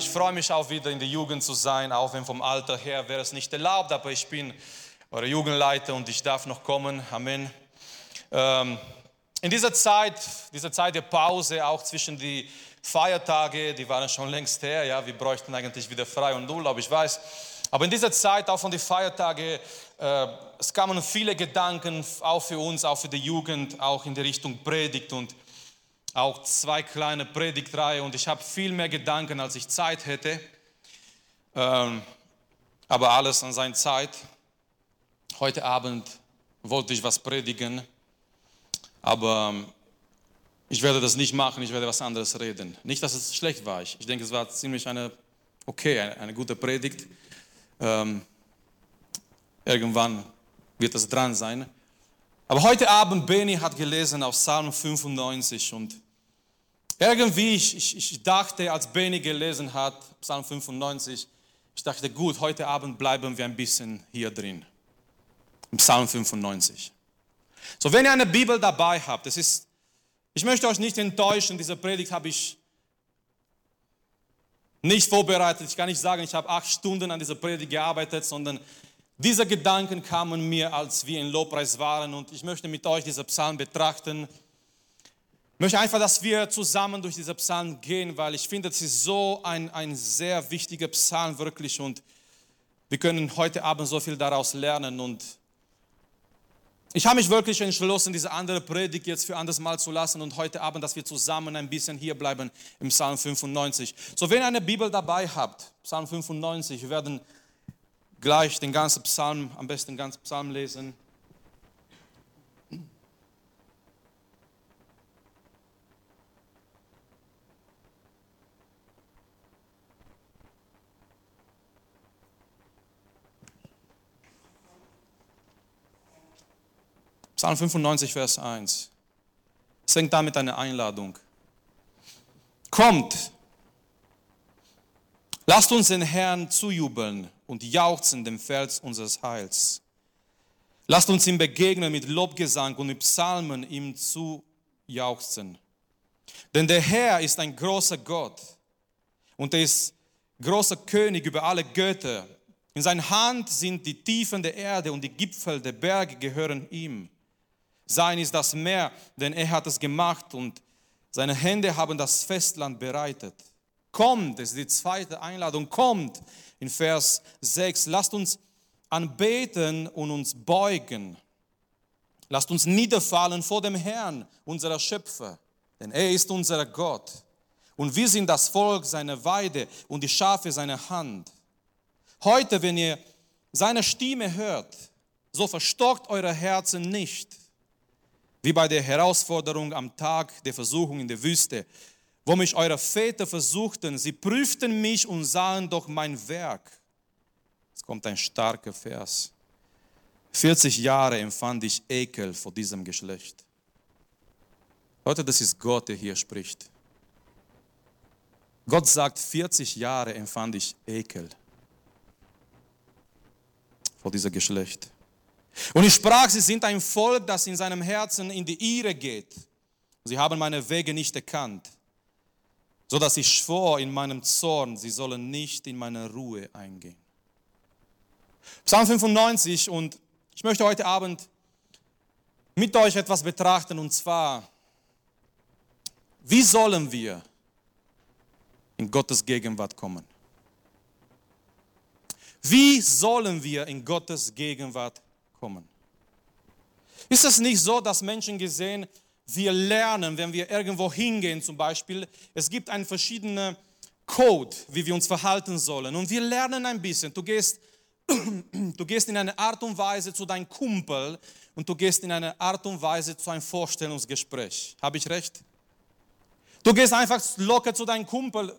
Ich freue mich auch wieder in der Jugend zu sein, auch wenn vom Alter her wäre es nicht erlaubt, aber ich bin eure Jugendleiter und ich darf noch kommen. Amen. Ähm, in dieser Zeit, dieser Zeit der Pause, auch zwischen die Feiertage, die waren schon längst her, ja, wir bräuchten eigentlich wieder frei und Urlaub, ich weiß. Aber in dieser Zeit, auch von den Feiertagen, äh, es kamen viele Gedanken, auch für uns, auch für die Jugend, auch in die Richtung Predigt und auch zwei kleine Predigtreihe und ich habe viel mehr Gedanken, als ich Zeit hätte. Ähm, aber alles an seiner Zeit. Heute Abend wollte ich was predigen, aber ähm, ich werde das nicht machen, ich werde was anderes reden. Nicht, dass es schlecht war. Ich denke, es war ziemlich eine, okay, eine, eine gute Predigt. Ähm, irgendwann wird es dran sein. Aber heute Abend, Benny hat gelesen aus Psalm 95 und irgendwie, ich, ich, ich dachte, als Benny gelesen hat, Psalm 95, ich dachte, gut, heute Abend bleiben wir ein bisschen hier drin, im Psalm 95. So, wenn ihr eine Bibel dabei habt, das ist, ich möchte euch nicht enttäuschen, diese Predigt habe ich nicht vorbereitet. Ich kann nicht sagen, ich habe acht Stunden an dieser Predigt gearbeitet, sondern diese Gedanken kamen mir, als wir in Lobpreis waren und ich möchte mit euch diesen Psalm betrachten. Ich möchte einfach, dass wir zusammen durch diesen Psalm gehen, weil ich finde, es ist so ein, ein sehr wichtiger Psalm wirklich und wir können heute Abend so viel daraus lernen und ich habe mich wirklich entschlossen, diese andere Predigt jetzt für anderes Mal zu lassen und heute Abend, dass wir zusammen ein bisschen hier bleiben im Psalm 95. So, wenn ihr eine Bibel dabei habt, Psalm 95, wir werden gleich den ganzen Psalm, am besten den ganzen Psalm lesen. Psalm 95, Vers 1. Es fängt damit eine Einladung. Kommt, lasst uns den Herrn zujubeln und jauchzen dem Fels unseres Heils. Lasst uns ihm begegnen mit Lobgesang und mit Psalmen ihm zu jauchzen. Denn der Herr ist ein großer Gott und er ist großer König über alle Götter. In seiner Hand sind die Tiefen der Erde und die Gipfel der Berge gehören ihm. Sein ist das Meer, denn er hat es gemacht und seine Hände haben das Festland bereitet. Kommt, das ist die zweite Einladung, kommt, in Vers 6. Lasst uns anbeten und uns beugen. Lasst uns niederfallen vor dem Herrn, unserer Schöpfer, denn er ist unser Gott. Und wir sind das Volk seiner Weide und die Schafe seiner Hand. Heute, wenn ihr seine Stimme hört, so verstockt eure Herzen nicht, wie bei der Herausforderung am Tag der Versuchung in der Wüste, wo mich eure Väter versuchten, sie prüften mich und sahen doch mein Werk. Es kommt ein starker Vers. 40 Jahre empfand ich Ekel vor diesem Geschlecht. Leute, das ist Gott, der hier spricht. Gott sagt, 40 Jahre empfand ich Ekel vor diesem Geschlecht. Und ich sprach, sie sind ein Volk, das in seinem Herzen in die Irre geht. Sie haben meine Wege nicht erkannt so dass ich schwor in meinem Zorn, sie sollen nicht in meine Ruhe eingehen. Psalm 95 und ich möchte heute Abend mit euch etwas betrachten und zwar, wie sollen wir in Gottes Gegenwart kommen? Wie sollen wir in Gottes Gegenwart kommen? Ist es nicht so, dass Menschen gesehen wir lernen, wenn wir irgendwo hingehen zum Beispiel, es gibt einen verschiedenen Code, wie wir uns verhalten sollen. Und wir lernen ein bisschen. Du gehst, du gehst in eine Art und Weise zu deinem Kumpel und du gehst in eine Art und Weise zu einem Vorstellungsgespräch. Habe ich recht? Du gehst einfach locker zu deinem Kumpel.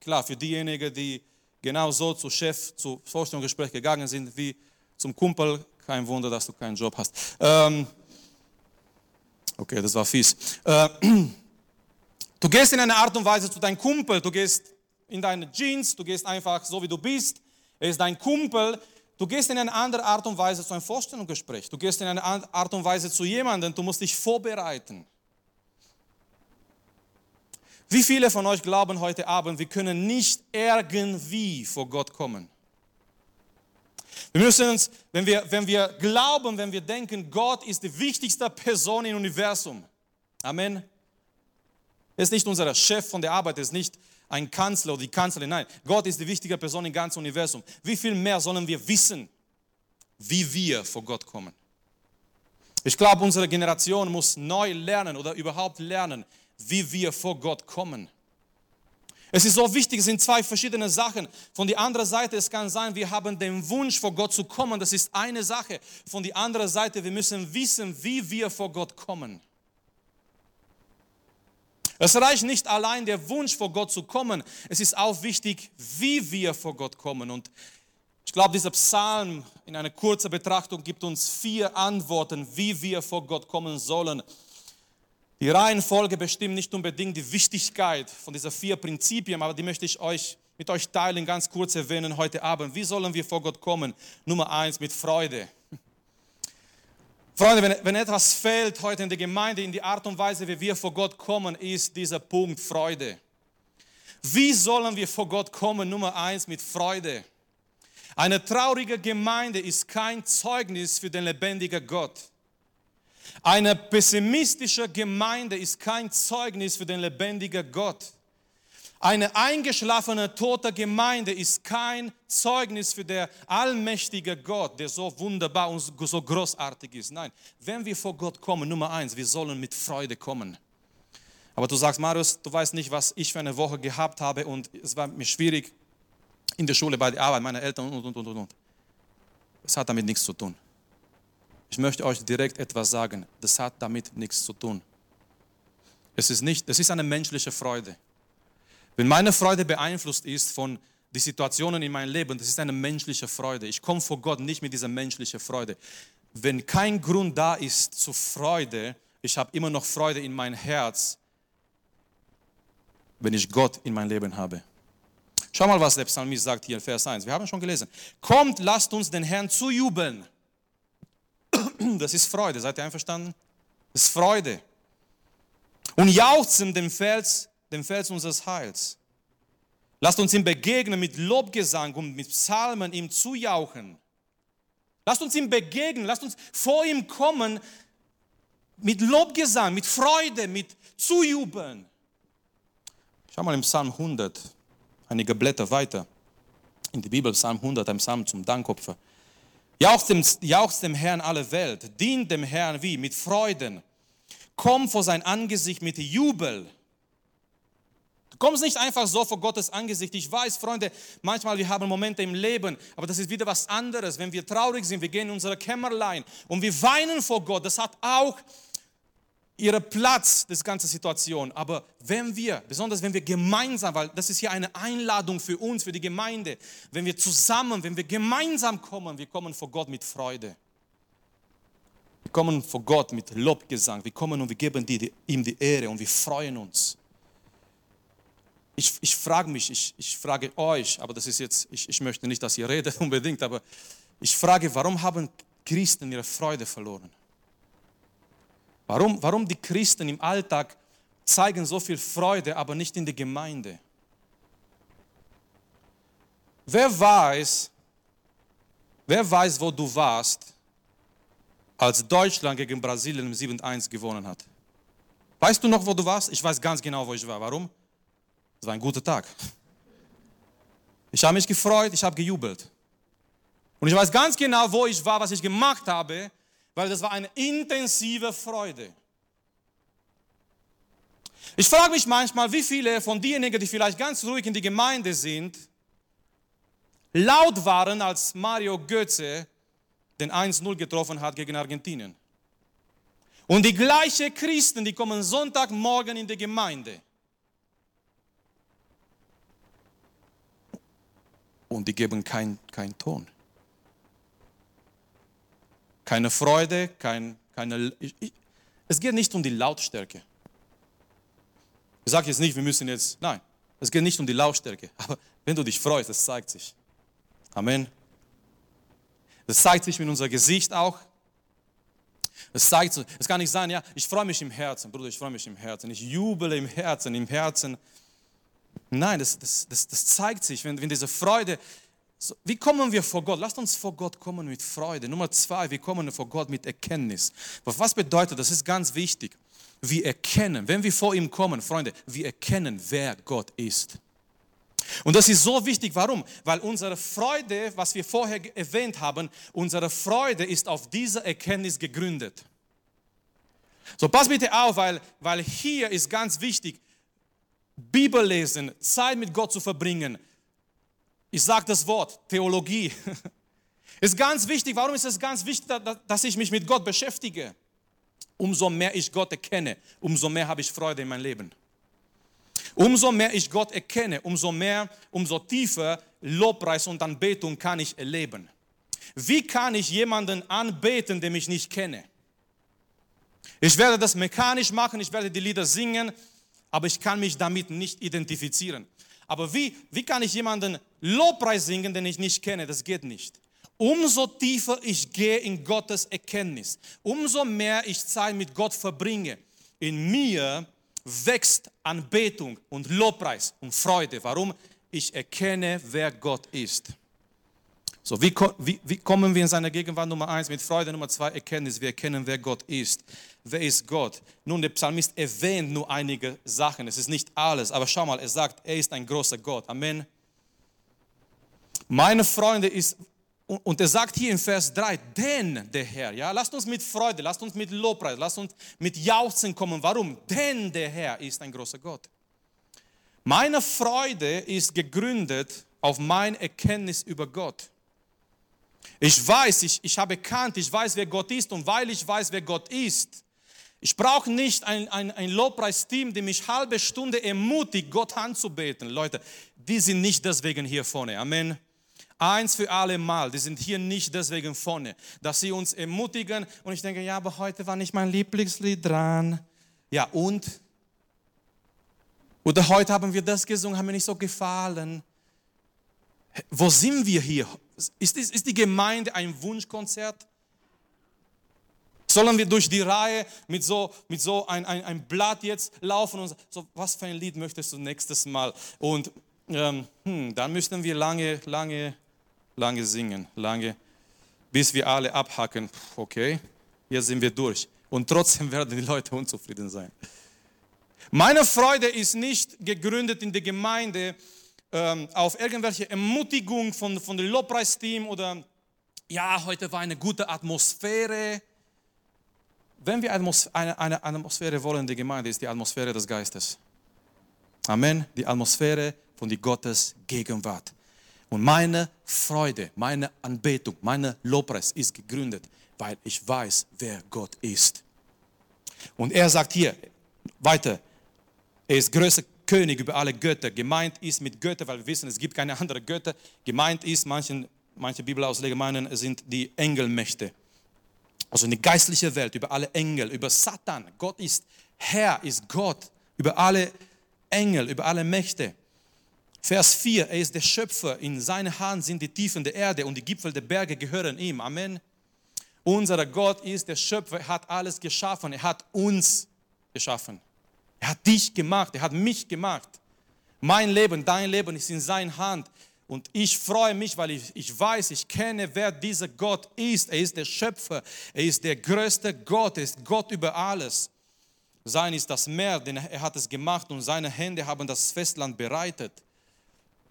Klar, für diejenigen, die genau so zu Chef, zu Vorstellungsgespräch gegangen sind, wie zum Kumpel, kein Wunder, dass du keinen Job hast. Ähm, Okay, das war fies. Äh, du gehst in eine Art und Weise zu deinem Kumpel, du gehst in deine Jeans, du gehst einfach so, wie du bist. Er ist dein Kumpel. Du gehst in eine andere Art und Weise zu einem Vorstellungsgespräch. Du gehst in eine Art und Weise zu jemandem, du musst dich vorbereiten. Wie viele von euch glauben heute Abend, wir können nicht irgendwie vor Gott kommen? Wir müssen uns, wenn wir, wenn wir glauben, wenn wir denken, Gott ist die wichtigste Person im Universum. Amen. Er ist nicht unser Chef von der Arbeit, er ist nicht ein Kanzler oder die Kanzlerin. Nein, Gott ist die wichtige Person im ganzen Universum. Wie viel mehr sollen wir wissen, wie wir vor Gott kommen? Ich glaube, unsere Generation muss neu lernen oder überhaupt lernen, wie wir vor Gott kommen. Es ist so wichtig, es sind zwei verschiedene Sachen. Von der anderen Seite, es kann sein, wir haben den Wunsch, vor Gott zu kommen. Das ist eine Sache. Von der anderen Seite, wir müssen wissen, wie wir vor Gott kommen. Es reicht nicht allein der Wunsch, vor Gott zu kommen. Es ist auch wichtig, wie wir vor Gott kommen. Und ich glaube, dieser Psalm in einer kurzen Betrachtung gibt uns vier Antworten, wie wir vor Gott kommen sollen. Die Reihenfolge bestimmt nicht unbedingt die Wichtigkeit von diesen vier Prinzipien, aber die möchte ich euch mit euch teilen, ganz kurz erwähnen heute Abend. Wie sollen wir vor Gott kommen? Nummer eins, mit Freude. Freunde, wenn, wenn etwas fehlt heute in der Gemeinde, in die Art und Weise, wie wir vor Gott kommen, ist dieser Punkt Freude. Wie sollen wir vor Gott kommen? Nummer eins, mit Freude. Eine traurige Gemeinde ist kein Zeugnis für den lebendigen Gott. Eine pessimistische Gemeinde ist kein Zeugnis für den lebendigen Gott. Eine eingeschlafene, tote Gemeinde ist kein Zeugnis für den allmächtigen Gott, der so wunderbar und so großartig ist. Nein, wenn wir vor Gott kommen, Nummer eins, wir sollen mit Freude kommen. Aber du sagst, Marius, du weißt nicht, was ich für eine Woche gehabt habe und es war mir schwierig in der Schule, bei der Arbeit, meine Eltern und, und, und, und, und. Es hat damit nichts zu tun. Ich möchte euch direkt etwas sagen. Das hat damit nichts zu tun. Es ist nicht, es ist eine menschliche Freude. Wenn meine Freude beeinflusst ist von den Situationen in meinem Leben, das ist eine menschliche Freude. Ich komme vor Gott nicht mit dieser menschlichen Freude. Wenn kein Grund da ist zur Freude, ich habe immer noch Freude in mein Herz, wenn ich Gott in mein Leben habe. Schau mal, was der Psalmist sagt hier in Vers 1. Wir haben schon gelesen. Kommt, lasst uns den Herrn zujubeln. Das ist Freude. Seid ihr einverstanden? Das ist Freude. Und jauchzen dem Fels, dem Fels unseres Heils. Lasst uns ihm begegnen mit Lobgesang und mit Psalmen ihm zujauchen. Lasst uns ihm begegnen, lasst uns vor ihm kommen mit Lobgesang, mit Freude, mit Zujubeln. Schau mal im Psalm 100, einige Blätter weiter. In die Bibel, Psalm 100, ein Psalm zum Dankopfer. Jauchzt dem, jauchzt dem Herrn alle Welt, dient dem Herrn wie? Mit Freuden. Komm vor sein Angesicht mit Jubel. Du kommst nicht einfach so vor Gottes Angesicht. Ich weiß, Freunde, manchmal wir haben Momente im Leben, aber das ist wieder was anderes. Wenn wir traurig sind, wir gehen in unsere Kämmerlein und wir weinen vor Gott. Das hat auch ihren Platz, das ganze Situation. Aber wenn wir, besonders wenn wir gemeinsam, weil das ist hier eine Einladung für uns, für die Gemeinde, wenn wir zusammen, wenn wir gemeinsam kommen, wir kommen vor Gott mit Freude. Wir kommen vor Gott mit Lobgesang. Wir kommen und wir geben die, ihm die Ehre und wir freuen uns. Ich, ich frage mich, ich, ich frage euch, aber das ist jetzt, ich, ich möchte nicht, dass ihr redet unbedingt, aber ich frage, warum haben Christen ihre Freude verloren? Warum, warum die Christen im Alltag zeigen so viel Freude, aber nicht in der Gemeinde? Wer weiß, wer weiß, wo du warst, als Deutschland gegen Brasilien im 7-1 gewonnen hat? Weißt du noch, wo du warst? Ich weiß ganz genau, wo ich war. Warum? Es war ein guter Tag. Ich habe mich gefreut, ich habe gejubelt. Und ich weiß ganz genau, wo ich war, was ich gemacht habe, weil das war eine intensive Freude. Ich frage mich manchmal, wie viele von denjenigen, die vielleicht ganz ruhig in die Gemeinde sind, laut waren, als Mario Götze den 1-0 getroffen hat gegen Argentinien. Und die gleichen Christen, die kommen Sonntagmorgen in die Gemeinde. Und die geben keinen kein Ton keine Freude, kein, keine. Ich, ich, es geht nicht um die Lautstärke. Ich sage jetzt nicht, wir müssen jetzt. Nein, es geht nicht um die Lautstärke. Aber wenn du dich freust, das zeigt sich. Amen. Das zeigt sich mit unserem Gesicht auch. Es zeigt es kann nicht sein, ja, ich freue mich im Herzen, Bruder, ich freue mich im Herzen, ich jubele im Herzen, im Herzen. Nein, das, das, das, das zeigt sich, wenn, wenn diese Freude, so, wie kommen wir vor Gott? Lasst uns vor Gott kommen mit Freude. Nummer zwei, wir kommen vor Gott mit Erkenntnis. Was bedeutet, das ist ganz wichtig. Wir erkennen, wenn wir vor ihm kommen, Freunde, wir erkennen, wer Gott ist. Und das ist so wichtig. Warum? Weil unsere Freude, was wir vorher erwähnt haben, unsere Freude ist auf dieser Erkenntnis gegründet. So, pass bitte auf, weil, weil hier ist ganz wichtig, Bibel lesen, Zeit mit Gott zu verbringen. Ich sage das Wort, Theologie. Ist ganz wichtig. Warum ist es ganz wichtig, dass ich mich mit Gott beschäftige? Umso mehr ich Gott erkenne, umso mehr habe ich Freude in meinem Leben. Umso mehr ich Gott erkenne, umso mehr, umso tiefer Lobpreis und Anbetung kann ich erleben. Wie kann ich jemanden anbeten, den ich nicht kenne? Ich werde das mechanisch machen, ich werde die Lieder singen, aber ich kann mich damit nicht identifizieren. Aber wie, wie kann ich jemanden Lobpreis singen, den ich nicht kenne? Das geht nicht. Umso tiefer ich gehe in Gottes Erkenntnis, umso mehr ich Zeit mit Gott verbringe, in mir wächst Anbetung und Lobpreis und Freude. Warum? Ich erkenne, wer Gott ist. So, wie, wie, wie kommen wir in seine Gegenwart? Nummer eins mit Freude, Nummer zwei Erkenntnis. Wir erkennen, wer Gott ist. Wer ist Gott? Nun, der Psalmist erwähnt nur einige Sachen. Es ist nicht alles, aber schau mal, er sagt, er ist ein großer Gott. Amen. Meine Freunde ist und er sagt hier in Vers 3, denn der Herr, ja, lasst uns mit Freude, lasst uns mit Lobpreis, lasst uns mit Jauchzen kommen. Warum? Denn der Herr ist ein großer Gott. Meine Freude ist gegründet auf meine Erkenntnis über Gott. Ich weiß, ich, ich habe erkannt, ich weiß, wer Gott ist und weil ich weiß, wer Gott ist, ich brauche nicht ein, ein, ein Lobpreisteam, die mich halbe Stunde ermutigt, Gott anzubeten. Leute, die sind nicht deswegen hier vorne. Amen. Eins für alle Mal, die sind hier nicht deswegen vorne, dass sie uns ermutigen und ich denke, ja, aber heute war nicht mein Lieblingslied dran. Ja, und? Oder heute haben wir das gesungen, haben mir nicht so gefallen. Wo sind wir hier? Ist, ist, die Gemeinde ein Wunschkonzert? Sollen wir durch die Reihe mit so, mit so ein, ein, ein Blatt jetzt laufen und so, was für ein Lied möchtest du nächstes Mal? Und ähm, hm, dann müssten wir lange, lange lange singen, lange, bis wir alle abhacken. Okay, hier sind wir durch. Und trotzdem werden die Leute unzufrieden sein. Meine Freude ist nicht gegründet in der Gemeinde ähm, auf irgendwelche Ermutigung von, von dem Lobpreisteam oder ja, heute war eine gute Atmosphäre. Wenn wir eine, eine Atmosphäre wollen der Gemeinde, ist die Atmosphäre des Geistes. Amen. Die Atmosphäre von die Gottes Gegenwart. Und meine Freude, meine Anbetung, meine Lobpreis ist gegründet, weil ich weiß, wer Gott ist. Und er sagt hier weiter, er ist größter König über alle Götter. Gemeint ist mit Götter, weil wir wissen, es gibt keine anderen Götter. Gemeint ist, manche, manche Bibelausleger meinen, es sind die Engelmächte. Also eine geistliche Welt, über alle Engel, über Satan. Gott ist Herr, ist Gott, über alle Engel, über alle Mächte. Vers 4, er ist der Schöpfer, in seiner Hand sind die Tiefen der Erde und die Gipfel der Berge gehören ihm. Amen. Unser Gott ist der Schöpfer, er hat alles geschaffen, er hat uns geschaffen. Er hat dich gemacht, er hat mich gemacht. Mein Leben, dein Leben ist in seiner Hand. Und ich freue mich, weil ich, ich weiß, ich kenne, wer dieser Gott ist. Er ist der Schöpfer, er ist der größte Gott, er ist Gott über alles. Sein ist das Meer, denn er hat es gemacht und seine Hände haben das Festland bereitet.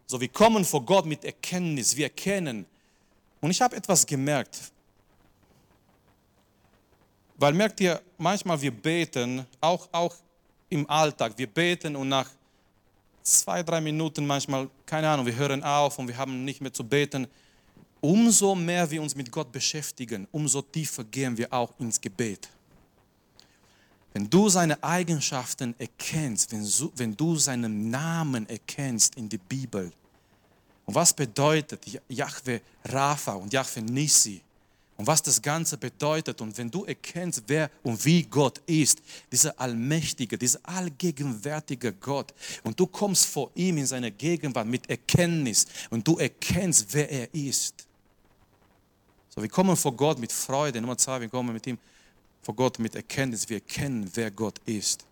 So, wir kommen vor Gott mit Erkenntnis, wir erkennen. Und ich habe etwas gemerkt. Weil merkt ihr, manchmal wir beten, auch, auch im Alltag, wir beten und nach zwei, drei Minuten manchmal, keine Ahnung, wir hören auf und wir haben nicht mehr zu beten. Umso mehr wir uns mit Gott beschäftigen, umso tiefer gehen wir auch ins Gebet. Wenn du seine Eigenschaften erkennst, wenn, du seinen Namen erkennst in der Bibel, und was bedeutet Yahweh Rapha und Yahweh Nisi, und was das Ganze bedeutet. Und wenn du erkennst, wer und wie Gott ist, dieser allmächtige, dieser allgegenwärtige Gott, und du kommst vor ihm in seine Gegenwart mit Erkenntnis und du erkennst, wer er ist. So, wir kommen vor Gott mit Freude. Nummer zwei, wir kommen mit ihm vor Gott mit Erkenntnis. Wir erkennen, wer Gott ist.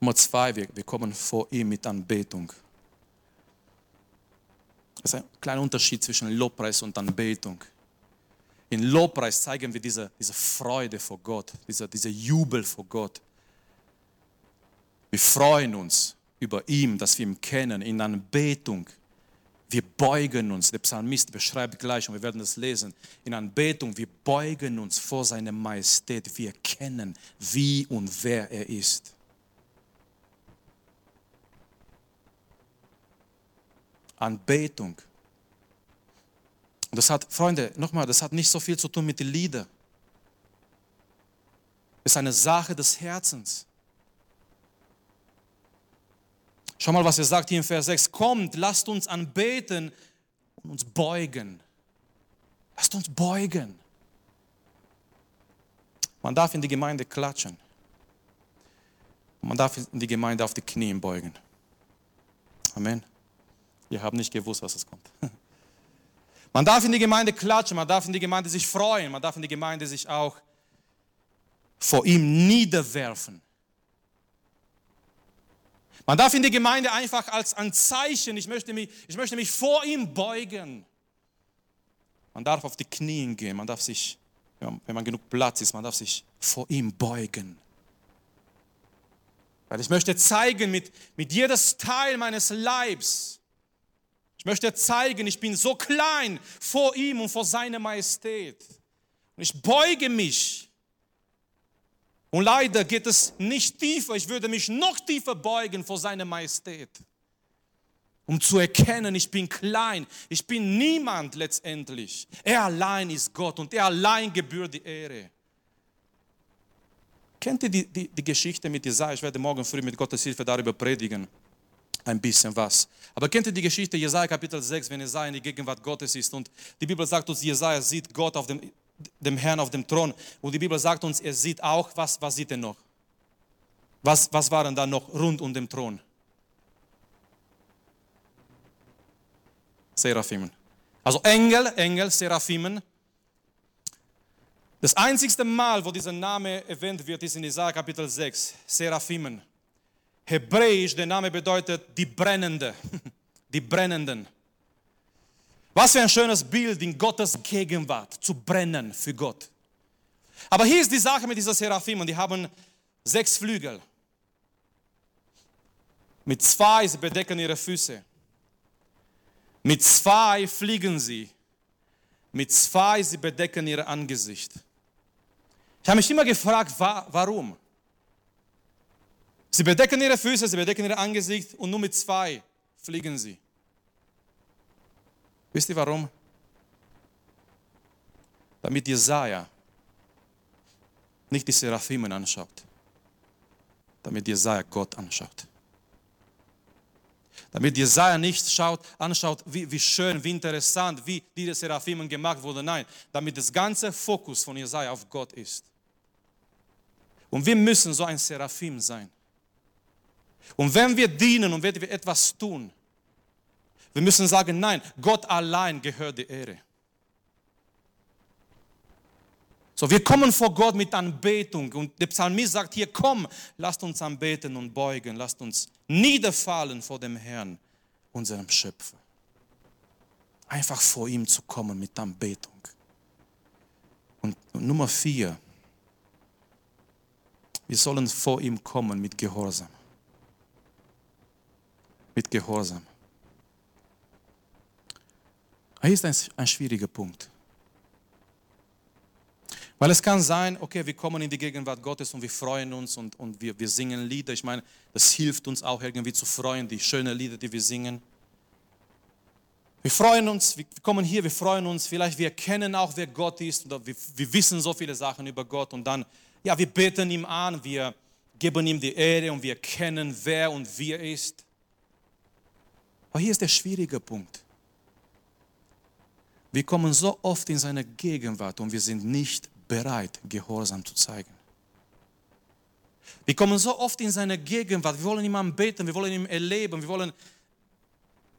Nummer zwei, wir, wir kommen vor ihm mit Anbetung. Das ist ein kleiner Unterschied zwischen Lobpreis und Anbetung. In Lobpreis zeigen wir diese, diese Freude vor Gott, diese, diese Jubel vor Gott. Wir freuen uns über ihn, dass wir ihn kennen. In Anbetung wir beugen uns, der Psalmist beschreibt gleich und wir werden das lesen, in Anbetung, wir beugen uns vor seiner Majestät, wir erkennen, wie und wer er ist. Anbetung. Und das hat, Freunde, nochmal, das hat nicht so viel zu tun mit den Liedern. Ist eine Sache des Herzens. Schau mal, was er sagt hier in Vers 6. Kommt, lasst uns anbeten und uns beugen. Lasst uns beugen. Man darf in die Gemeinde klatschen. Man darf in die Gemeinde auf die Knie beugen. Amen. Ihr habt nicht gewusst, was es kommt. Man darf in die Gemeinde klatschen, man darf in die Gemeinde sich freuen, man darf in die Gemeinde sich auch vor ihm niederwerfen. Man darf in die Gemeinde einfach als ein Zeichen, ich möchte mich, ich möchte mich vor ihm beugen. Man darf auf die Knie gehen, man darf sich, wenn man genug Platz ist, man darf sich vor ihm beugen. Weil ich möchte zeigen mit, mit jedes Teil meines Leibs, ich möchte zeigen, ich bin so klein vor ihm und vor seiner Majestät. Und ich beuge mich und leider geht es nicht tiefer. Ich würde mich noch tiefer beugen vor seiner Majestät, um zu erkennen, ich bin klein, ich bin niemand letztendlich. Er allein ist Gott und er allein gebührt die Ehre. Kennt ihr die, die, die Geschichte mit Jesaja? Ich werde morgen früh mit Gottes Hilfe darüber predigen. Ein bisschen was. Aber kennt ihr die Geschichte Jesaja Kapitel 6, wenn Jesaja in die Gegenwart Gottes ist und die Bibel sagt uns, Jesaja sieht Gott auf dem dem Herrn auf dem Thron. Und die Bibel sagt uns, er sieht auch, was, was sieht er noch? Was, was waren da noch rund um den Thron? Seraphimen. Also Engel, Engel, Seraphimen. Das einzigste Mal, wo dieser Name erwähnt wird, ist in Isaiah Kapitel 6, Seraphimen. Hebräisch, der Name bedeutet die Brennende, die Brennenden. Was für ein schönes Bild in Gottes Gegenwart zu brennen für Gott. Aber hier ist die Sache mit dieser Seraphim und die haben sechs Flügel. Mit zwei, sie bedecken ihre Füße. Mit zwei fliegen sie. Mit zwei, sie bedecken ihr Angesicht. Ich habe mich immer gefragt, warum? Sie bedecken ihre Füße, sie bedecken ihr Angesicht und nur mit zwei fliegen sie. Wisst ihr warum? Damit Jesaja nicht die Seraphimen anschaut, damit Jesaja Gott anschaut. Damit Jesaja nicht schaut, anschaut, wie, wie schön, wie interessant, wie diese Seraphimen gemacht wurden. Nein, damit das ganze Fokus von Jesaja auf Gott ist. Und wir müssen so ein Seraphim sein. Und wenn wir dienen und wenn wir etwas tun, wir müssen sagen, nein, Gott allein gehört die Ehre. So, wir kommen vor Gott mit Anbetung und der Psalmist sagt hier, komm, lasst uns anbeten und beugen, lasst uns niederfallen vor dem Herrn, unserem Schöpfer. Einfach vor ihm zu kommen mit Anbetung. Und, Nummer vier, wir sollen vor ihm kommen mit Gehorsam. Mit Gehorsam. Hier ist ein, ein schwieriger Punkt. Weil es kann sein, okay, wir kommen in die Gegenwart Gottes und wir freuen uns und, und wir, wir singen Lieder. Ich meine, das hilft uns auch irgendwie zu freuen, die schönen Lieder, die wir singen. Wir freuen uns, wir kommen hier, wir freuen uns, vielleicht wir kennen auch, wer Gott ist, oder wir, wir wissen so viele Sachen über Gott und dann, ja, wir beten ihm an, wir geben ihm die Ehre und wir kennen, wer und wie er ist. Aber hier ist der schwierige Punkt. Wir kommen so oft in seine Gegenwart und wir sind nicht bereit, Gehorsam zu zeigen. Wir kommen so oft in seine Gegenwart, wir wollen ihm anbeten, wir wollen ihm erleben, wir wollen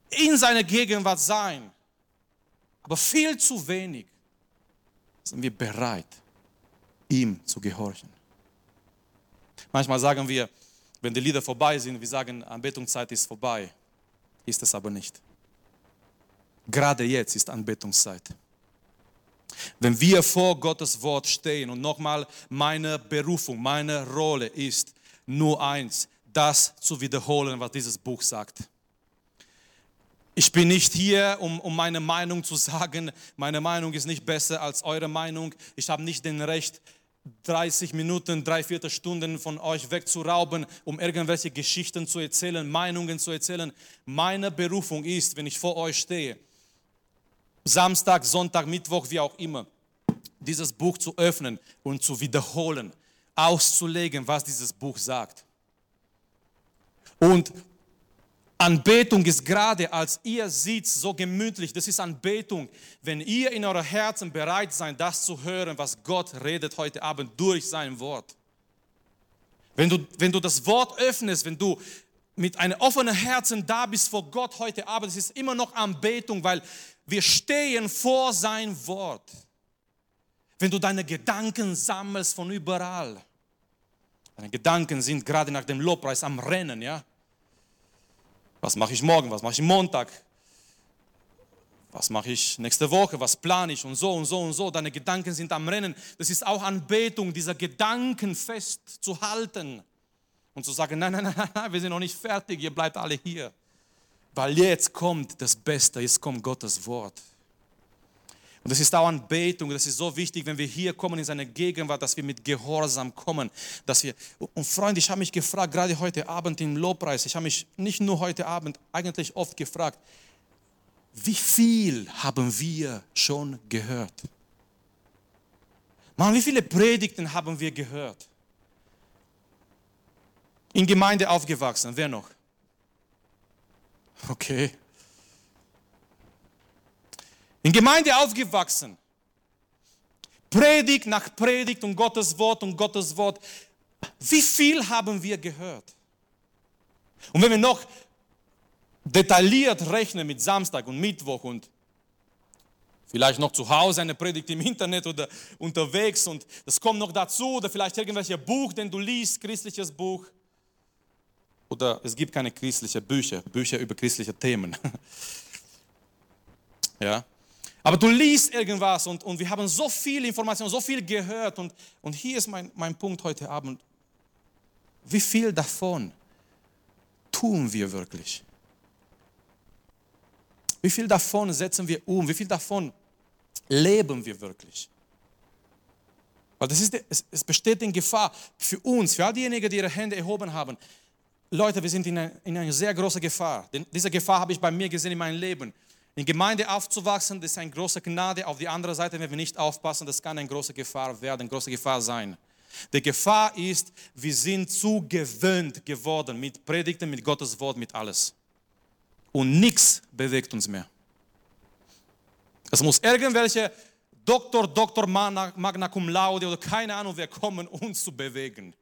in seiner Gegenwart sein. Aber viel zu wenig sind wir bereit, ihm zu gehorchen. Manchmal sagen wir, wenn die Lieder vorbei sind, wir sagen, Anbetungszeit ist vorbei. Ist es aber nicht. Gerade jetzt ist Anbetungszeit. Wenn wir vor Gottes Wort stehen und nochmal meine Berufung, meine Rolle ist nur eins, das zu wiederholen, was dieses Buch sagt. Ich bin nicht hier, um, um meine Meinung zu sagen. Meine Meinung ist nicht besser als eure Meinung. Ich habe nicht den Recht, 30 Minuten, drei Viertelstunden von euch wegzurauben, um irgendwelche Geschichten zu erzählen, Meinungen zu erzählen. Meine Berufung ist, wenn ich vor euch stehe, Samstag, Sonntag, Mittwoch, wie auch immer, dieses Buch zu öffnen und zu wiederholen, auszulegen, was dieses Buch sagt. Und Anbetung ist gerade, als ihr seht, so gemütlich, das ist Anbetung, wenn ihr in euren Herzen bereit seid, das zu hören, was Gott redet heute Abend durch sein Wort. Wenn du, wenn du das Wort öffnest, wenn du mit einem offenen Herzen da bist vor Gott heute Abend, es ist immer noch Anbetung, weil wir stehen vor sein Wort. Wenn du deine Gedanken sammelst von überall, deine Gedanken sind gerade nach dem Lobpreis am Rennen, ja. Was mache ich morgen? Was mache ich Montag? Was mache ich nächste Woche? Was plane ich? Und so und so und so. Deine Gedanken sind am Rennen. Das ist auch Anbetung, dieser Gedanken festzuhalten und zu sagen, nein, nein, nein, nein, wir sind noch nicht fertig, ihr bleibt alle hier. Weil jetzt kommt das Beste, jetzt kommt Gottes Wort. Und das ist auch Anbetung, das ist so wichtig, wenn wir hier kommen in seine Gegenwart, dass wir mit Gehorsam kommen. Dass wir, und Freunde, ich habe mich gefragt, gerade heute Abend im Lobpreis, ich habe mich nicht nur heute Abend, eigentlich oft gefragt, wie viel haben wir schon gehört? Mann, wie viele Predigten haben wir gehört? In Gemeinde aufgewachsen, wer noch? Okay. In Gemeinde aufgewachsen. Predigt nach Predigt und Gottes Wort und Gottes Wort. Wie viel haben wir gehört? Und wenn wir noch detailliert rechnen mit Samstag und Mittwoch und vielleicht noch zu Hause eine Predigt im Internet oder unterwegs und das kommt noch dazu oder vielleicht irgendwelche Buch, den du liest, christliches Buch. Oder es gibt keine christlichen Bücher, Bücher über christliche Themen. ja. Aber du liest irgendwas und, und wir haben so viel Information, so viel gehört. Und, und hier ist mein, mein Punkt heute Abend. Wie viel davon tun wir wirklich? Wie viel davon setzen wir um? Wie viel davon leben wir wirklich? Weil das ist, es, es besteht in Gefahr für uns, für all diejenigen, die ihre Hände erhoben haben. Leute, wir sind in einer, in einer sehr großen Gefahr. Denn diese Gefahr habe ich bei mir gesehen in meinem Leben. In Gemeinde aufzuwachsen, das ist eine große Gnade. Auf die andere Seite, wenn wir nicht aufpassen, das kann eine große Gefahr werden, eine große Gefahr sein. Die Gefahr ist, wir sind zu gewöhnt geworden mit Predigten, mit Gottes Wort, mit alles. Und nichts bewegt uns mehr. Es muss irgendwelche Doktor, Doktor, Magna Cum Laude oder keine Ahnung wer kommen, uns zu bewegen.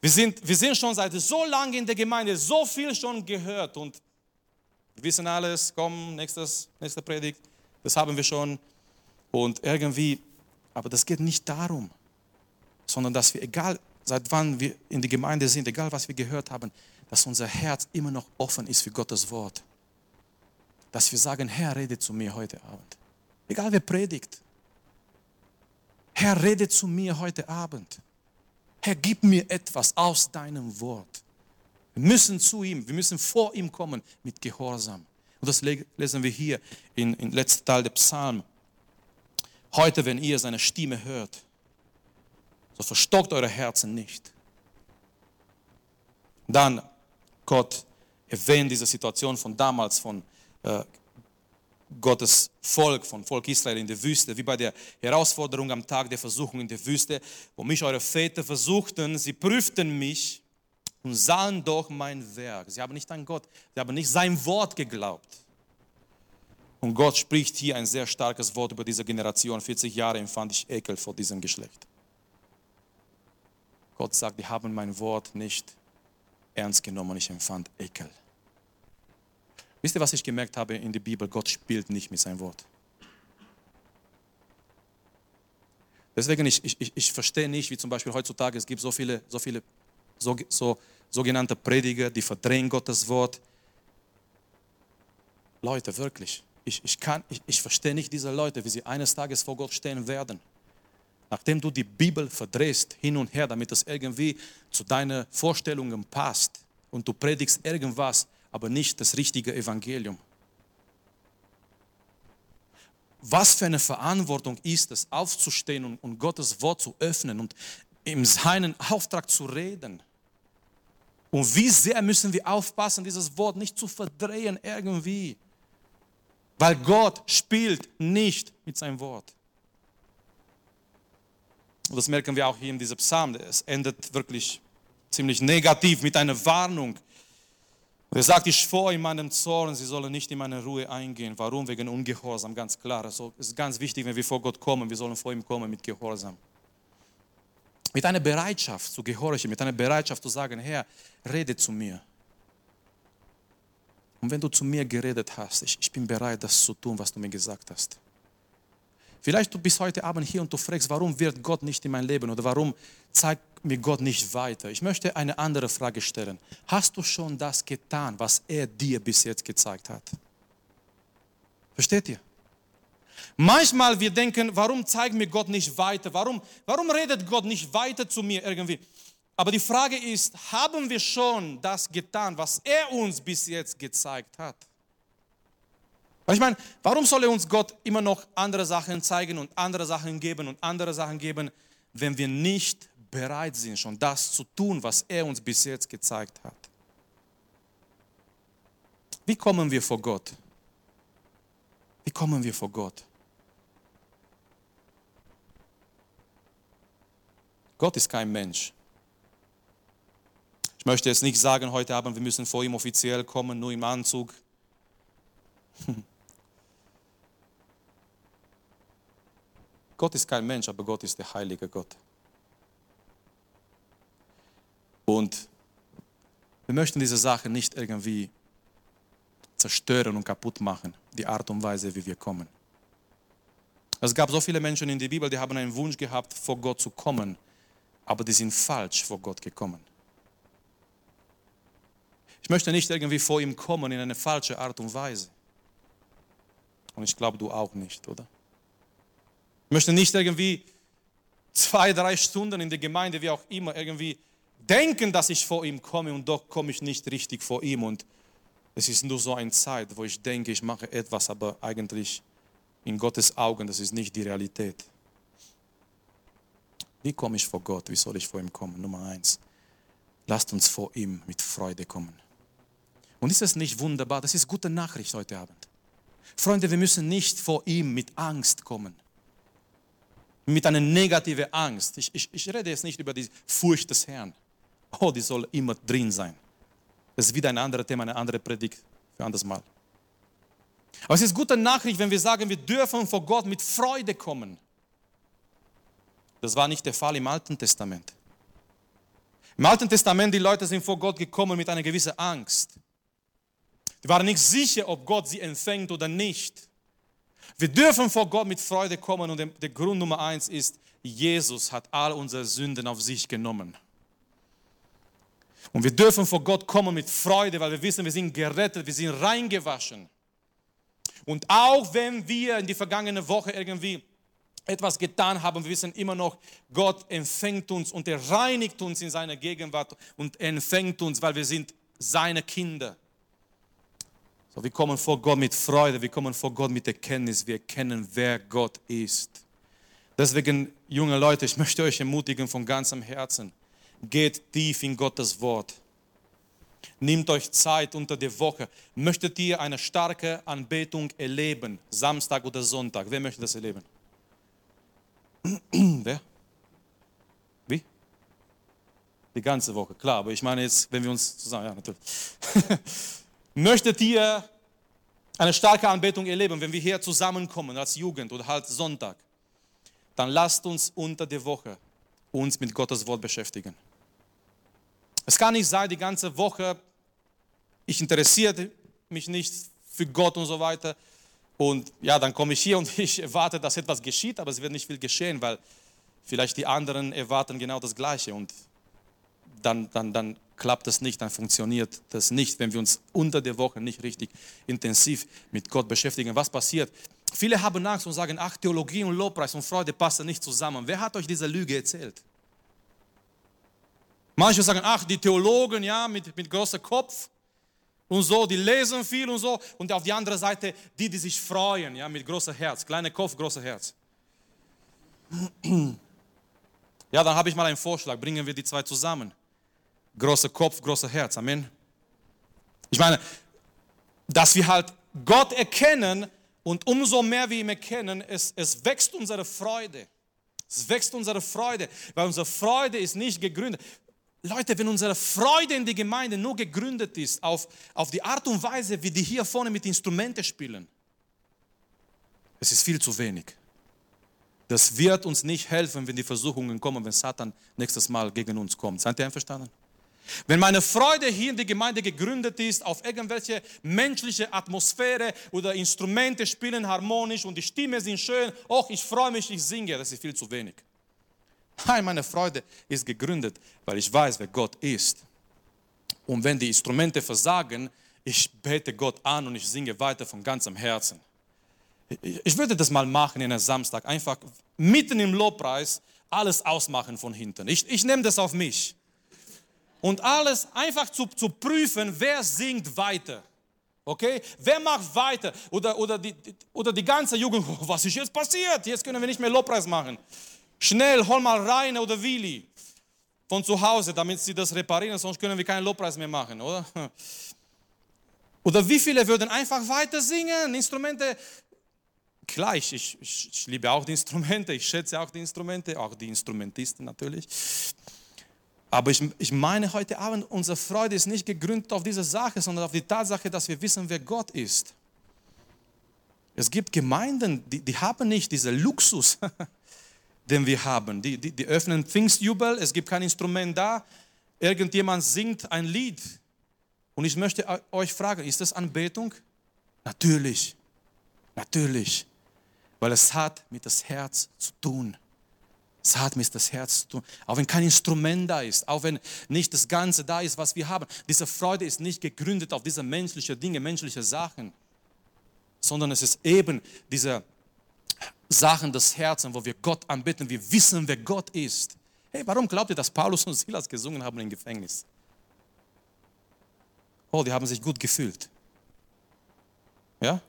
Wir sind, wir sind schon seit so lange in der Gemeinde, so viel schon gehört und wir wissen alles, komm, nächstes, nächste Predigt, das haben wir schon. Und irgendwie, aber das geht nicht darum, sondern dass wir, egal seit wann wir in die Gemeinde sind, egal was wir gehört haben, dass unser Herz immer noch offen ist für Gottes Wort. Dass wir sagen, Herr, rede zu mir heute Abend. Egal wer predigt. Herr, rede zu mir heute Abend. Herr, gib mir etwas aus deinem Wort. Wir müssen zu ihm, wir müssen vor ihm kommen mit Gehorsam. Und das lesen wir hier in, in letzten Teil der Psalm. Heute, wenn ihr seine Stimme hört, so verstockt eure Herzen nicht. Dann Gott erwähnt diese Situation von damals, von äh, Gottes Volk, von Volk Israel in der Wüste, wie bei der Herausforderung am Tag der Versuchung in der Wüste, wo mich eure Väter versuchten, sie prüften mich und sahen doch mein Werk. Sie haben nicht an Gott, sie haben nicht sein Wort geglaubt. Und Gott spricht hier ein sehr starkes Wort über diese Generation. 40 Jahre empfand ich Ekel vor diesem Geschlecht. Gott sagt, die haben mein Wort nicht ernst genommen. Ich empfand Ekel. Wisst ihr, was ich gemerkt habe in der Bibel? Gott spielt nicht mit seinem Wort. Deswegen, ich, ich, ich verstehe nicht, wie zum Beispiel heutzutage, es gibt so viele, so viele so, so, sogenannte Prediger, die verdrehen Gottes Wort. Leute, wirklich, ich, ich, kann, ich, ich verstehe nicht diese Leute, wie sie eines Tages vor Gott stehen werden. Nachdem du die Bibel verdrehst hin und her, damit es irgendwie zu deinen Vorstellungen passt und du predigst irgendwas, aber nicht das richtige Evangelium. Was für eine Verantwortung ist es, aufzustehen und, und Gottes Wort zu öffnen und in seinen Auftrag zu reden. Und wie sehr müssen wir aufpassen, dieses Wort nicht zu verdrehen irgendwie. Weil Gott spielt nicht mit seinem Wort. Und das merken wir auch hier in diesem Psalm. Es endet wirklich ziemlich negativ mit einer Warnung. Er sagt, ich vor in meinem Zorn, sie sollen nicht in meine Ruhe eingehen. Warum? Wegen Ungehorsam, ganz klar. Also es ist ganz wichtig, wenn wir vor Gott kommen, wir sollen vor ihm kommen mit Gehorsam. Mit einer Bereitschaft zu gehorchen, mit einer Bereitschaft zu sagen, Herr, rede zu mir. Und wenn du zu mir geredet hast, ich, ich bin bereit, das zu tun, was du mir gesagt hast. Vielleicht du bist heute Abend hier und du fragst, warum wird Gott nicht in mein Leben oder warum zeigt mir Gott nicht weiter? Ich möchte eine andere Frage stellen. Hast du schon das getan, was er dir bis jetzt gezeigt hat? Versteht ihr? Manchmal wir denken, warum zeigt mir Gott nicht weiter? Warum, warum redet Gott nicht weiter zu mir irgendwie? Aber die Frage ist, haben wir schon das getan, was er uns bis jetzt gezeigt hat? Weil ich meine, warum soll er uns Gott immer noch andere Sachen zeigen und andere Sachen geben und andere Sachen geben, wenn wir nicht bereit sind, schon das zu tun, was er uns bis jetzt gezeigt hat? Wie kommen wir vor Gott? Wie kommen wir vor Gott? Gott ist kein Mensch. Ich möchte jetzt nicht sagen heute Abend, wir müssen vor ihm offiziell kommen, nur im Anzug. Gott ist kein Mensch, aber Gott ist der heilige Gott. Und wir möchten diese Sache nicht irgendwie zerstören und kaputt machen, die Art und Weise, wie wir kommen. Es gab so viele Menschen in der Bibel, die haben einen Wunsch gehabt, vor Gott zu kommen aber die sind falsch vor Gott gekommen. Ich möchte nicht irgendwie vor ihm kommen in eine falsche Art und Weise. Und ich glaube, du auch nicht, oder? Ich möchte nicht irgendwie zwei, drei Stunden in der Gemeinde, wie auch immer, irgendwie denken, dass ich vor ihm komme und doch komme ich nicht richtig vor ihm. Und es ist nur so eine Zeit, wo ich denke, ich mache etwas, aber eigentlich in Gottes Augen, das ist nicht die Realität. Wie komme ich vor Gott? Wie soll ich vor ihm kommen? Nummer eins. Lasst uns vor ihm mit Freude kommen. Und ist das nicht wunderbar? Das ist gute Nachricht heute Abend. Freunde, wir müssen nicht vor ihm mit Angst kommen. Mit einer negativen Angst. Ich, ich, ich rede jetzt nicht über die Furcht des Herrn. Oh, die soll immer drin sein. Das ist wieder ein anderes Thema, eine andere Predigt für ein anderes Mal. Aber es ist gute Nachricht, wenn wir sagen, wir dürfen vor Gott mit Freude kommen. Das war nicht der Fall im Alten Testament. Im Alten Testament, die Leute sind vor Gott gekommen mit einer gewissen Angst. Die waren nicht sicher, ob Gott sie empfängt oder nicht. Wir dürfen vor Gott mit Freude kommen und der Grund Nummer eins ist, Jesus hat all unsere Sünden auf sich genommen. Und wir dürfen vor Gott kommen mit Freude, weil wir wissen, wir sind gerettet, wir sind reingewaschen. Und auch wenn wir in die vergangene Woche irgendwie etwas getan haben. Wir wissen immer noch, Gott empfängt uns und er reinigt uns in seiner Gegenwart und empfängt uns, weil wir sind seine Kinder. So, wir kommen vor Gott mit Freude, wir kommen vor Gott mit Erkenntnis, wir erkennen, wer Gott ist. Deswegen, junge Leute, ich möchte euch ermutigen von ganzem Herzen, geht tief in Gottes Wort. Nehmt euch Zeit unter der Woche. Möchtet ihr eine starke Anbetung erleben, Samstag oder Sonntag? Wer möchte das erleben? Wer? Wie? Die ganze Woche, klar, aber ich meine jetzt, wenn wir uns zusammen, ja, natürlich. Möchtet ihr eine starke Anbetung erleben, wenn wir hier zusammenkommen als Jugend oder halt Sonntag, dann lasst uns unter der Woche uns mit Gottes Wort beschäftigen. Es kann nicht sein, die ganze Woche, ich interessiere mich nicht für Gott und so weiter. Und ja, dann komme ich hier und ich erwarte, dass etwas geschieht, aber es wird nicht viel geschehen, weil vielleicht die anderen erwarten genau das Gleiche und dann, dann, dann klappt das nicht, dann funktioniert das nicht, wenn wir uns unter der Woche nicht richtig intensiv mit Gott beschäftigen. Was passiert? Viele haben Angst und sagen, ach, Theologie und Lobpreis und Freude passen nicht zusammen. Wer hat euch diese Lüge erzählt? Manche sagen, ach, die Theologen, ja, mit, mit großem Kopf und so, die lesen viel und so. Und auf die andere Seite, die, die sich freuen, ja, mit großem Herz. Kleiner Kopf, großer Herz. Ja, dann habe ich mal einen Vorschlag. Bringen wir die zwei zusammen. Großer Kopf, großer Herz. Amen. Ich meine, dass wir halt Gott erkennen und umso mehr wir ihn erkennen, es, es wächst unsere Freude. Es wächst unsere Freude, weil unsere Freude ist nicht gegründet. Leute, wenn unsere Freude in die Gemeinde nur gegründet ist auf, auf die Art und Weise, wie die hier vorne mit Instrumenten spielen, es ist viel zu wenig. Das wird uns nicht helfen, wenn die Versuchungen kommen, wenn Satan nächstes Mal gegen uns kommt. Seid ihr einverstanden? Wenn meine Freude hier in der Gemeinde gegründet ist auf irgendwelche menschliche Atmosphäre oder Instrumente spielen harmonisch und die Stimme sind schön, oh, ich freue mich, ich singe, das ist viel zu wenig. Nein, meine Freude ist gegründet, weil ich weiß, wer Gott ist. Und wenn die Instrumente versagen, ich bete Gott an und ich singe weiter von ganzem Herzen. Ich würde das mal machen in einem Samstag, einfach mitten im Lobpreis alles ausmachen von hinten. Ich, ich nehme das auf mich. Und alles einfach zu, zu prüfen, wer singt weiter. Okay? Wer macht weiter? Oder, oder, die, oder die ganze Jugend, was ist jetzt passiert? Jetzt können wir nicht mehr Lobpreis machen. Schnell, hol mal Rainer oder Willi von zu Hause, damit sie das reparieren, sonst können wir keinen Lobpreis mehr machen, oder? Oder wie viele würden einfach weiter singen, Instrumente? Gleich, ich, ich, ich liebe auch die Instrumente, ich schätze auch die Instrumente, auch die Instrumentisten natürlich. Aber ich, ich meine heute Abend, unsere Freude ist nicht gegründet auf diese Sache, sondern auf die Tatsache, dass wir wissen, wer Gott ist. Es gibt Gemeinden, die, die haben nicht diesen Luxus, den wir haben. Die, die, die öffnen Pfingstjubel, es gibt kein Instrument da, irgendjemand singt ein Lied. Und ich möchte euch fragen, ist das Anbetung? Natürlich, natürlich, weil es hat mit das Herz zu tun. Es hat mit das Herz zu tun. Auch wenn kein Instrument da ist, auch wenn nicht das Ganze da ist, was wir haben. Diese Freude ist nicht gegründet auf diese menschlichen Dinge, menschliche Sachen, sondern es ist eben diese Sachen des Herzens, wo wir Gott anbeten, wir wissen, wer Gott ist. Hey, warum glaubt ihr, dass Paulus und Silas gesungen haben im Gefängnis? Oh, die haben sich gut gefühlt. Ja?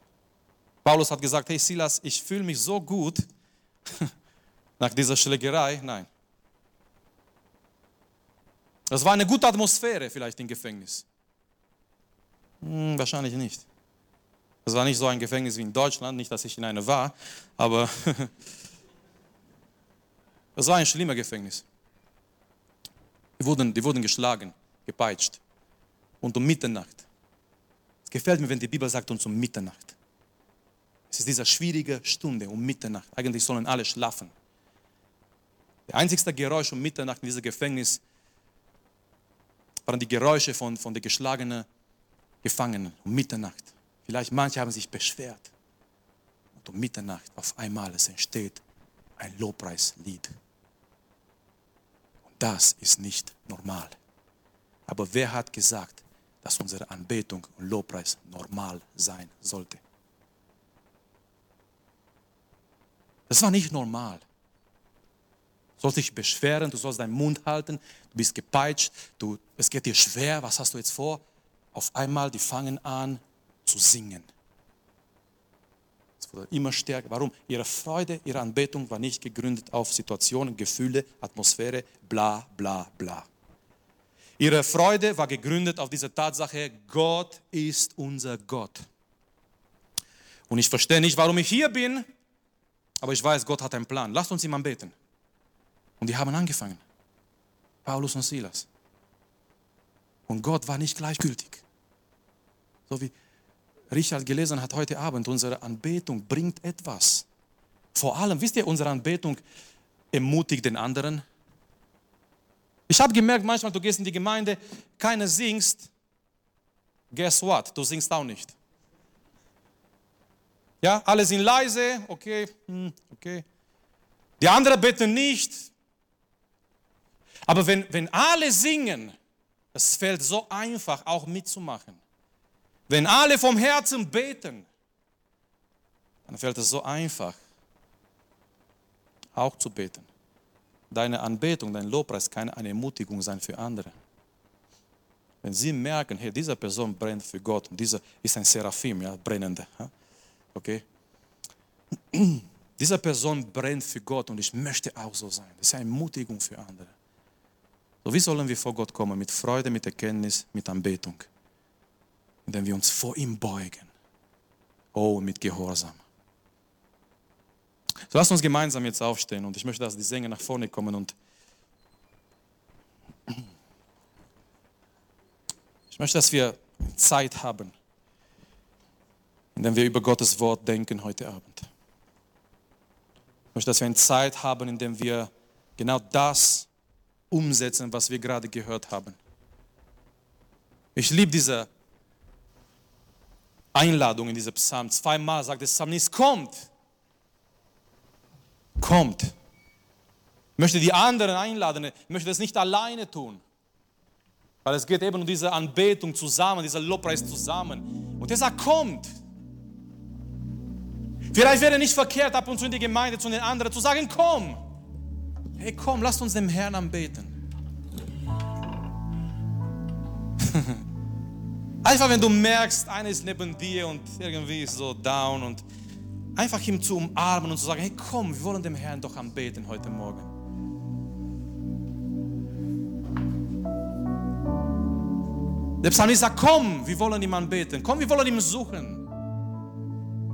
Paulus hat gesagt, hey Silas, ich fühle mich so gut nach dieser Schlägerei. Nein. Das war eine gute Atmosphäre vielleicht im Gefängnis. Hm, wahrscheinlich nicht. Das war nicht so ein Gefängnis wie in Deutschland, nicht, dass ich in einer war, aber das war ein schlimmer Gefängnis. Die wurden, die wurden geschlagen, gepeitscht und um Mitternacht. Es gefällt mir, wenn die Bibel sagt uns um Mitternacht. Es ist diese schwierige Stunde um Mitternacht. Eigentlich sollen alle schlafen. Der einzigste Geräusch um Mitternacht in diesem Gefängnis waren die Geräusche von, von den geschlagenen Gefangenen um Mitternacht. Vielleicht manche haben sich beschwert. Und um Mitternacht auf einmal es entsteht ein Lobpreislied. Und das ist nicht normal. Aber wer hat gesagt, dass unsere Anbetung und Lobpreis normal sein sollte? Das war nicht normal. Du sollst dich beschweren, du sollst deinen Mund halten, du bist gepeitscht, du, es geht dir schwer, was hast du jetzt vor? Auf einmal, die fangen an, zu singen. Es wurde immer stärker. Warum? Ihre Freude, ihre Anbetung war nicht gegründet auf Situationen, Gefühle, Atmosphäre, bla bla bla. Ihre Freude war gegründet auf diese Tatsache, Gott ist unser Gott. Und ich verstehe nicht, warum ich hier bin, aber ich weiß, Gott hat einen Plan. Lasst uns ihm anbeten. Und die haben angefangen. Paulus und Silas. Und Gott war nicht gleichgültig. So wie Richard gelesen hat heute Abend, unsere Anbetung bringt etwas. Vor allem, wisst ihr, unsere Anbetung ermutigt den anderen. Ich habe gemerkt, manchmal, du gehst in die Gemeinde, keiner singst. Guess what? Du singst auch nicht. Ja, alle sind leise, okay, hm, okay. Die anderen beten nicht. Aber wenn, wenn alle singen, es fällt so einfach, auch mitzumachen. Wenn alle vom Herzen beten, dann fällt es so einfach, auch zu beten. Deine Anbetung, dein Lobpreis kann eine Ermutigung sein für andere. Wenn sie merken, hey, diese Person brennt für Gott und dieser ist ein Seraphim, ja, brennende, okay? Diese Person brennt für Gott und ich möchte auch so sein. Das ist eine Ermutigung für andere. So wie sollen wir vor Gott kommen? Mit Freude, mit Erkenntnis, mit Anbetung. Indem wir uns vor ihm beugen. Oh, mit Gehorsam. So lasst uns gemeinsam jetzt aufstehen und ich möchte, dass die Sänger nach vorne kommen und ich möchte, dass wir Zeit haben, in der wir über Gottes Wort denken heute Abend. Ich möchte, dass wir eine Zeit haben, in der wir genau das umsetzen, was wir gerade gehört haben. Ich liebe diese Einladung in diesem Psalm. Zweimal sagt der Psalmist, kommt, kommt. Ich möchte die anderen einladen, ich möchte das nicht alleine tun. Weil es geht eben um diese Anbetung zusammen, dieser Lobpreis zusammen. Und er sagt, kommt. Vielleicht wäre nicht verkehrt, ab und zu in die Gemeinde zu den anderen zu sagen, komm. Hey, komm, lasst uns dem Herrn anbeten. Einfach wenn du merkst, einer ist neben dir und irgendwie ist so down und einfach ihm zu umarmen und zu sagen, hey komm, wir wollen dem Herrn doch anbeten heute Morgen. Der Psalmist sagt, komm, wir wollen ihm anbeten, komm, wir wollen ihm suchen.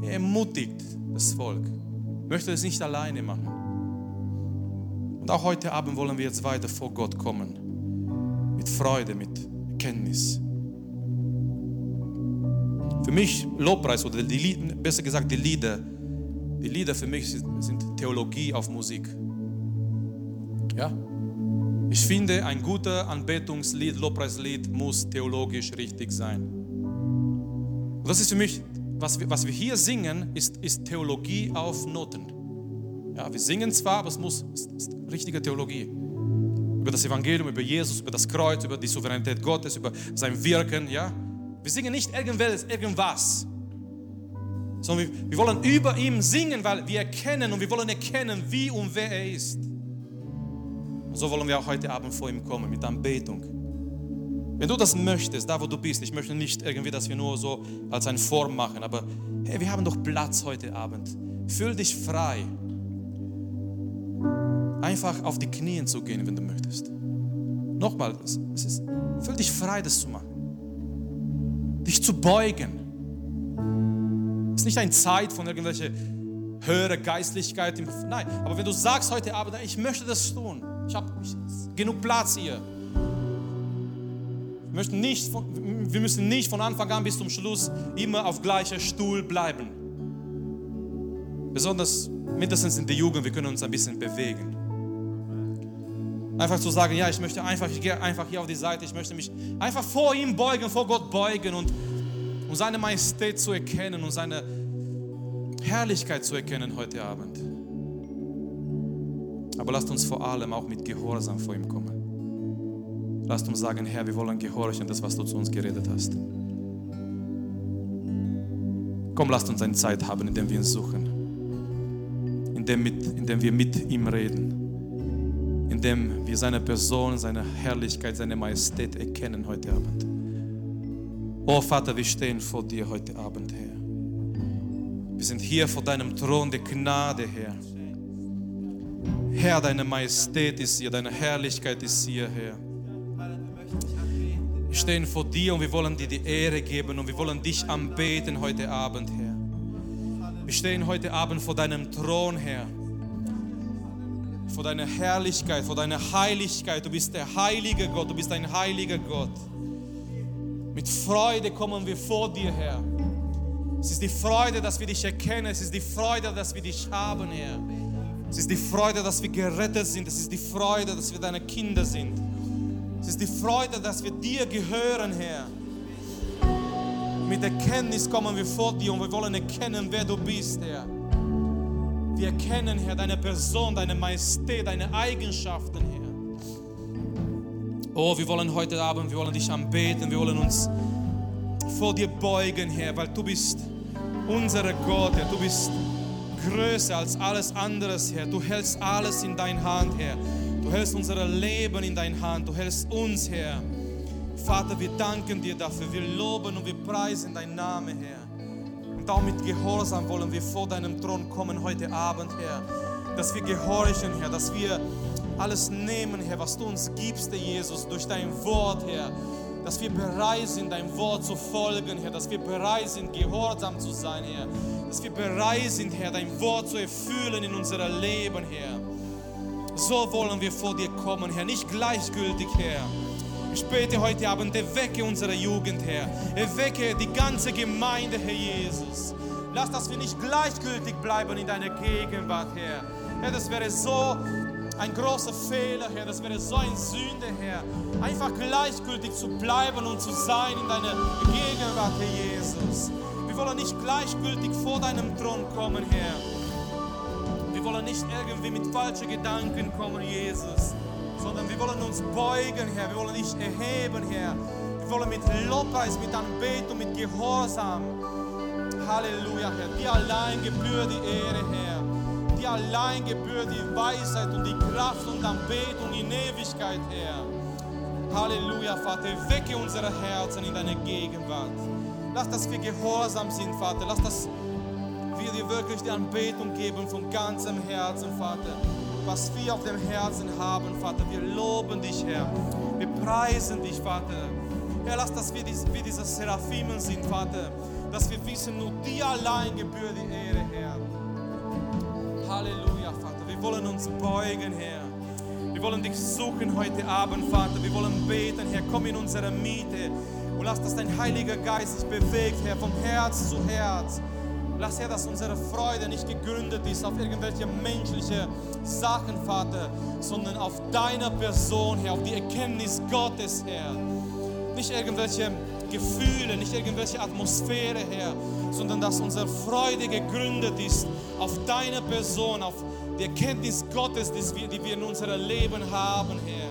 Er ermutigt das Volk, möchte es nicht alleine machen. Und auch heute Abend wollen wir jetzt weiter vor Gott kommen, mit Freude, mit Erkenntnis. Für mich Lobpreis oder die Lieder, besser gesagt die Lieder, die Lieder für mich sind Theologie auf Musik. Ja? Ich finde, ein guter Anbetungslied, Lobpreislied muss theologisch richtig sein. Und das ist für mich, was wir, was wir hier singen, ist, ist Theologie auf Noten. Ja, wir singen zwar, aber es muss es ist richtige Theologie. Über das Evangelium, über Jesus, über das Kreuz, über die Souveränität Gottes, über sein Wirken, ja. Wir singen nicht irgendwas, sondern wir, wir wollen über ihm singen, weil wir erkennen und wir wollen erkennen, wie und wer er ist. Und so wollen wir auch heute Abend vor ihm kommen mit Anbetung. Wenn du das möchtest, da wo du bist, ich möchte nicht irgendwie, dass wir nur so als eine Form machen, aber hey, wir haben doch Platz heute Abend. Fühl dich frei. Einfach auf die Knien zu gehen, wenn du möchtest. Nochmal, es ist, fühl dich frei, das zu machen dich zu beugen. Es ist nicht eine Zeit von irgendwelcher höherer Geistlichkeit. Nein, aber wenn du sagst heute Abend, ich möchte das tun, ich habe genug Platz hier. Wir, möchten nicht, wir müssen nicht von Anfang an bis zum Schluss immer auf gleicher Stuhl bleiben. Besonders mindestens in der Jugend, wir können uns ein bisschen bewegen. Einfach zu sagen, ja, ich möchte einfach, ich gehe einfach hier auf die Seite, ich möchte mich einfach vor ihm beugen, vor Gott beugen und um seine Majestät zu erkennen und seine Herrlichkeit zu erkennen heute Abend. Aber lasst uns vor allem auch mit Gehorsam vor ihm kommen. Lasst uns sagen, Herr, wir wollen gehorchen, das, was du zu uns geredet hast. Komm, lasst uns eine Zeit haben, in der wir ihn suchen, in der, mit, in der wir mit ihm reden indem wir seine Person, seine Herrlichkeit, seine Majestät erkennen heute Abend. Oh Vater, wir stehen vor dir heute Abend, Herr. Wir sind hier vor deinem Thron der Gnade, Herr. Herr, deine Majestät ist hier, deine Herrlichkeit ist hier, Herr. Wir stehen vor dir und wir wollen dir die Ehre geben und wir wollen dich anbeten heute Abend, Herr. Wir stehen heute Abend vor deinem Thron, Herr vor deiner Herrlichkeit, vor deiner Heiligkeit. Du bist der heilige Gott, du bist ein heiliger Gott. Mit Freude kommen wir vor dir, Herr. Es ist die Freude, dass wir dich erkennen. Es ist die Freude, dass wir dich haben, Herr. Es ist die Freude, dass wir gerettet sind. Es ist die Freude, dass wir deine Kinder sind. Es ist die Freude, dass wir dir gehören, Herr. Mit Erkenntnis kommen wir vor dir und wir wollen erkennen, wer du bist, Herr. Wir erkennen, Herr, deine Person, deine Majestät, deine Eigenschaften, Herr. Oh, wir wollen heute Abend, wir wollen dich anbeten, wir wollen uns vor dir beugen, Herr, weil du bist unser Gott, Herr. Du bist größer als alles anderes, Herr. Du hältst alles in dein Hand, Herr. Du hältst unser Leben in dein Hand. Du hältst uns, Herr. Vater, wir danken dir dafür. Wir loben und wir preisen deinen Namen, Herr. Und auch mit Gehorsam wollen wir vor deinem Thron kommen heute Abend, Herr. Dass wir gehorchen, Herr. Dass wir alles nehmen, Herr, was du uns gibst, Herr Jesus, durch dein Wort, Herr dass wir bereit sind, dein Wort zu folgen, Herr, dass wir bereit sind, gehorsam zu sein, Herr, dass wir bereit sind, Herr, dein Wort zu erfüllen in unserem Leben, Herr. So wollen wir vor dir kommen, Herr, nicht gleichgültig, Herr. Ich heute Abend, erwecke unsere Jugend, Herr. Erwecke die ganze Gemeinde, Herr Jesus. Lass, dass wir nicht gleichgültig bleiben in deiner Gegenwart, Herr. Herr, das wäre so ein großer Fehler, Herr. Das wäre so eine Sünde, Herr. Einfach gleichgültig zu bleiben und zu sein in deiner Gegenwart, Herr Jesus. Wir wollen nicht gleichgültig vor deinem Thron kommen, Herr. Wir wollen nicht irgendwie mit falschen Gedanken kommen, Jesus, sondern wir wollen uns beugen, Herr. Wir wollen dich erheben, Herr. Wir wollen mit Lobpreis, mit Anbetung, mit Gehorsam. Halleluja, Herr. Dir allein gebührt die Ehre, Herr dir allein gebührt die Weisheit und die Kraft und Anbetung in Ewigkeit, Herr. Halleluja, Vater. Wecke unsere Herzen in deine Gegenwart. Lass, dass wir gehorsam sind, Vater. Lass, dass wir dir wirklich die Anbetung geben von ganzem Herzen, Vater. Was wir auf dem Herzen haben, Vater. Wir loben dich, Herr. Wir preisen dich, Vater. Herr, lass, dass wir wie diese Seraphimen sind, Vater. Dass wir wissen, nur dir allein gebührt die Ehre, Herr. Halleluja, Vater. Wir wollen uns beugen, Herr. Wir wollen dich suchen heute Abend, Vater. Wir wollen beten, Herr. Komm in unsere Miete und lass, dass dein Heiliger Geist sich bewegt, Herr, vom Herz zu Herz. Lass, Herr, dass unsere Freude nicht gegründet ist auf irgendwelche menschliche Sachen, Vater, sondern auf deiner Person, Herr, auf die Erkenntnis Gottes, Herr. Nicht irgendwelche Gefühle, nicht irgendwelche Atmosphäre, Herr, sondern dass unsere Freude gegründet ist auf deine Person, auf die Erkenntnis Gottes, die wir in unserem Leben haben, Herr.